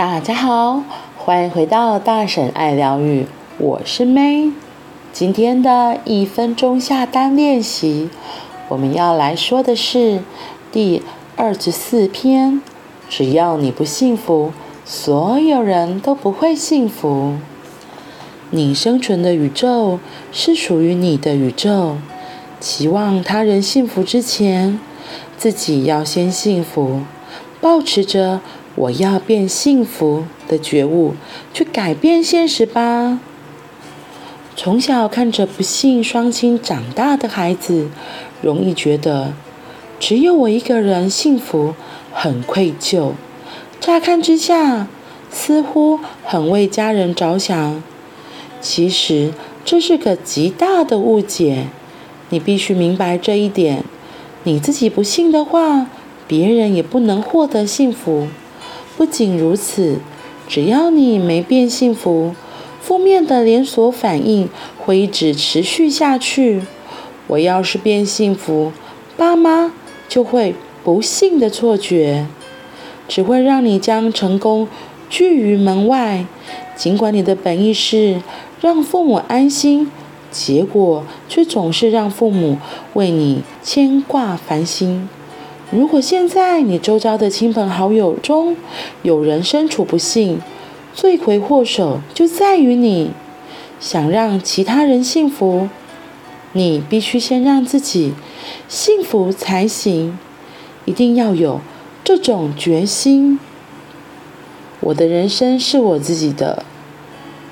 大家好，欢迎回到大婶爱疗愈，我是 May。今天的一分钟下单练习，我们要来说的是第二十四篇。只要你不幸福，所有人都不会幸福。你生存的宇宙是属于你的宇宙。期望他人幸福之前，自己要先幸福。保持着。我要变幸福的觉悟，去改变现实吧。从小看着不幸双亲长大的孩子，容易觉得只有我一个人幸福，很愧疚。乍看之下，似乎很为家人着想，其实这是个极大的误解。你必须明白这一点。你自己不幸的话，别人也不能获得幸福。不仅如此，只要你没变幸福，负面的连锁反应会一直持续下去。我要是变幸福，爸妈就会不幸的错觉，只会让你将成功拒于门外。尽管你的本意是让父母安心，结果却总是让父母为你牵挂烦心。如果现在你周遭的亲朋好友中有人身处不幸，罪魁祸首就在于你。想让其他人幸福，你必须先让自己幸福才行。一定要有这种决心。我的人生是我自己的。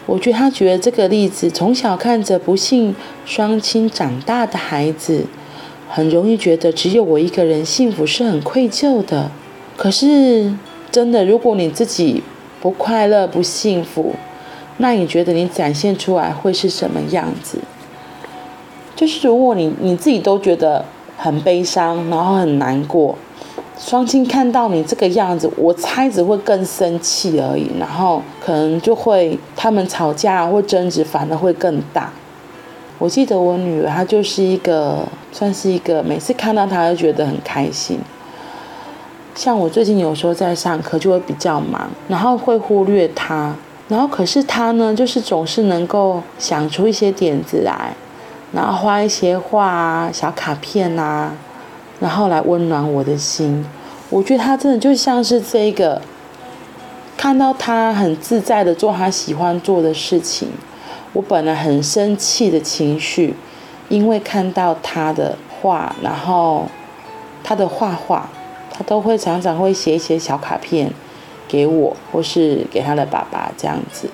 我觉得他觉得这个例子，从小看着不幸双亲长大的孩子。很容易觉得只有我一个人幸福是很愧疚的，可是真的，如果你自己不快乐、不幸福，那你觉得你展现出来会是什么样子？就是如果你你自己都觉得很悲伤，然后很难过，双亲看到你这个样子，我猜只会更生气而已，然后可能就会他们吵架或争执，反而会更大。我记得我女儿，她就是一个，算是一个，每次看到她就觉得很开心。像我最近有时候在上课，就会比较忙，然后会忽略她，然后可是她呢，就是总是能够想出一些点子来，然后画一些画啊、小卡片啊，然后来温暖我的心。我觉得她真的就像是这个，看到她很自在的做她喜欢做的事情。我本来很生气的情绪，因为看到他的画，然后他的画画，他都会常常会写一些小卡片给我，或是给他的爸爸这样子。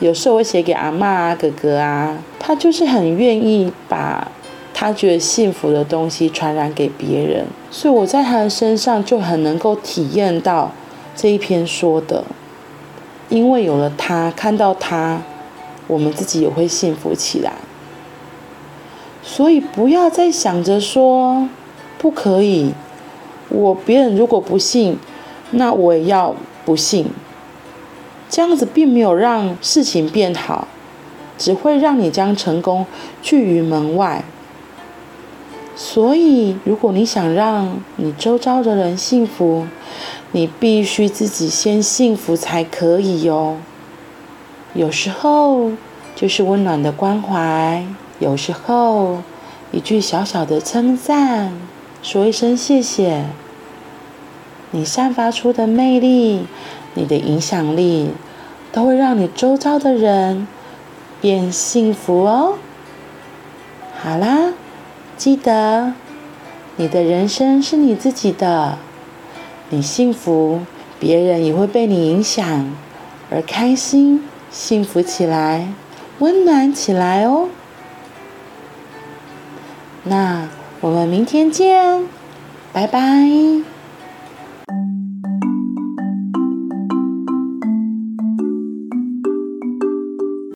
有时候会写给阿嬷啊、哥哥啊，他就是很愿意把他觉得幸福的东西传染给别人，所以我在他的身上就很能够体验到这一篇说的，因为有了他，看到他。我们自己也会幸福起来，所以不要再想着说不可以。我别人如果不幸，那我也要不幸。这样子并没有让事情变好，只会让你将成功拒于门外。所以，如果你想让你周遭的人幸福，你必须自己先幸福才可以哟。有时候就是温暖的关怀，有时候一句小小的称赞，说一声谢谢。你散发出的魅力，你的影响力，都会让你周遭的人变幸福哦。好啦，记得你的人生是你自己的，你幸福，别人也会被你影响而开心。幸福起来，温暖起来哦。那我们明天见，拜拜。